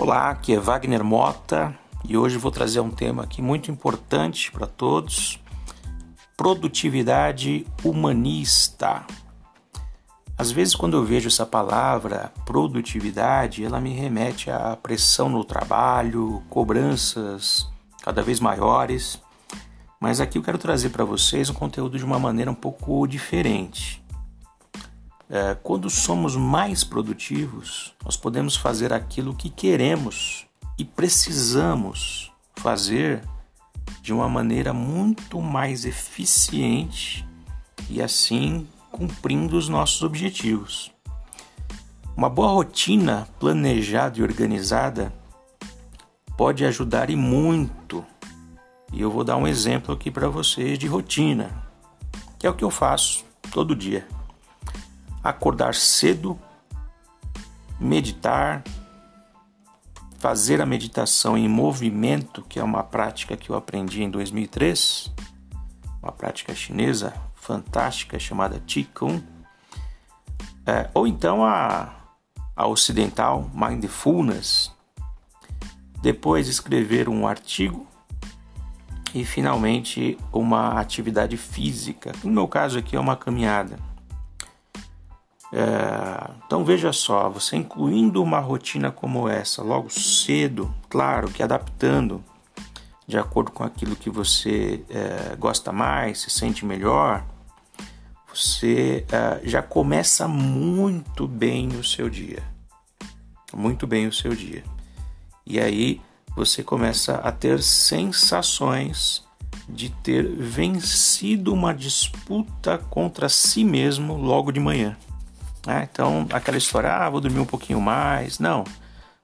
Olá, aqui é Wagner Mota e hoje vou trazer um tema aqui muito importante para todos: produtividade humanista. Às vezes, quando eu vejo essa palavra produtividade, ela me remete à pressão no trabalho, cobranças cada vez maiores. Mas aqui eu quero trazer para vocês um conteúdo de uma maneira um pouco diferente. É, quando somos mais produtivos, nós podemos fazer aquilo que queremos e precisamos fazer de uma maneira muito mais eficiente e assim cumprindo os nossos objetivos. Uma boa rotina planejada e organizada pode ajudar e muito. E eu vou dar um exemplo aqui para vocês de rotina, que é o que eu faço todo dia acordar cedo, meditar, fazer a meditação em movimento, que é uma prática que eu aprendi em 2003, uma prática chinesa fantástica chamada Qigong, é, ou então a, a ocidental Mindfulness. Depois escrever um artigo e finalmente uma atividade física. No meu caso aqui é uma caminhada. É, então veja só, você incluindo uma rotina como essa logo cedo, claro que adaptando de acordo com aquilo que você é, gosta mais, se sente melhor, você é, já começa muito bem o seu dia. Muito bem o seu dia. E aí você começa a ter sensações de ter vencido uma disputa contra si mesmo logo de manhã. Né? Então, aquela história, ah, vou dormir um pouquinho mais. Não.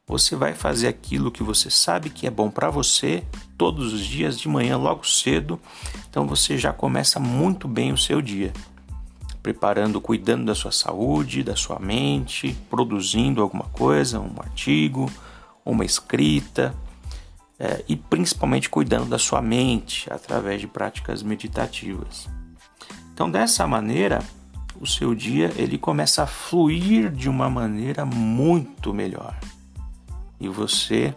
Você vai fazer aquilo que você sabe que é bom para você todos os dias de manhã, logo cedo. Então, você já começa muito bem o seu dia. Preparando, cuidando da sua saúde, da sua mente, produzindo alguma coisa, um artigo, uma escrita, é, e principalmente cuidando da sua mente através de práticas meditativas. Então, dessa maneira, o seu dia ele começa a fluir de uma maneira muito melhor. E você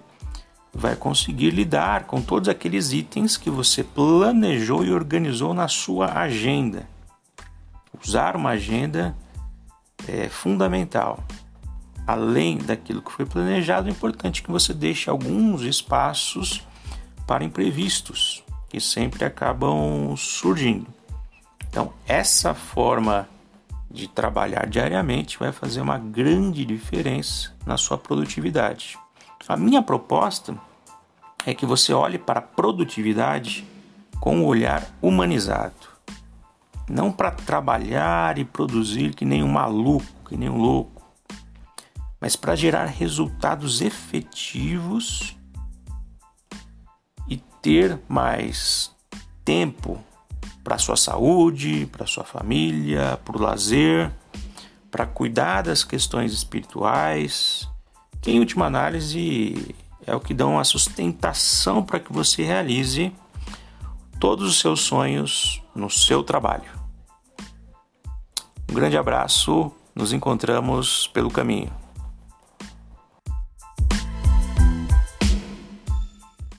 vai conseguir lidar com todos aqueles itens que você planejou e organizou na sua agenda. Usar uma agenda é fundamental. Além daquilo que foi planejado, é importante que você deixe alguns espaços para imprevistos que sempre acabam surgindo. Então, essa forma de trabalhar diariamente vai fazer uma grande diferença na sua produtividade. A minha proposta é que você olhe para a produtividade com um olhar humanizado. Não para trabalhar e produzir que nem um maluco, que nem um louco, mas para gerar resultados efetivos e ter mais tempo para sua saúde, para sua família, para o lazer, para cuidar das questões espirituais, que em última análise é o que dão a sustentação para que você realize todos os seus sonhos no seu trabalho. Um grande abraço, nos encontramos pelo caminho.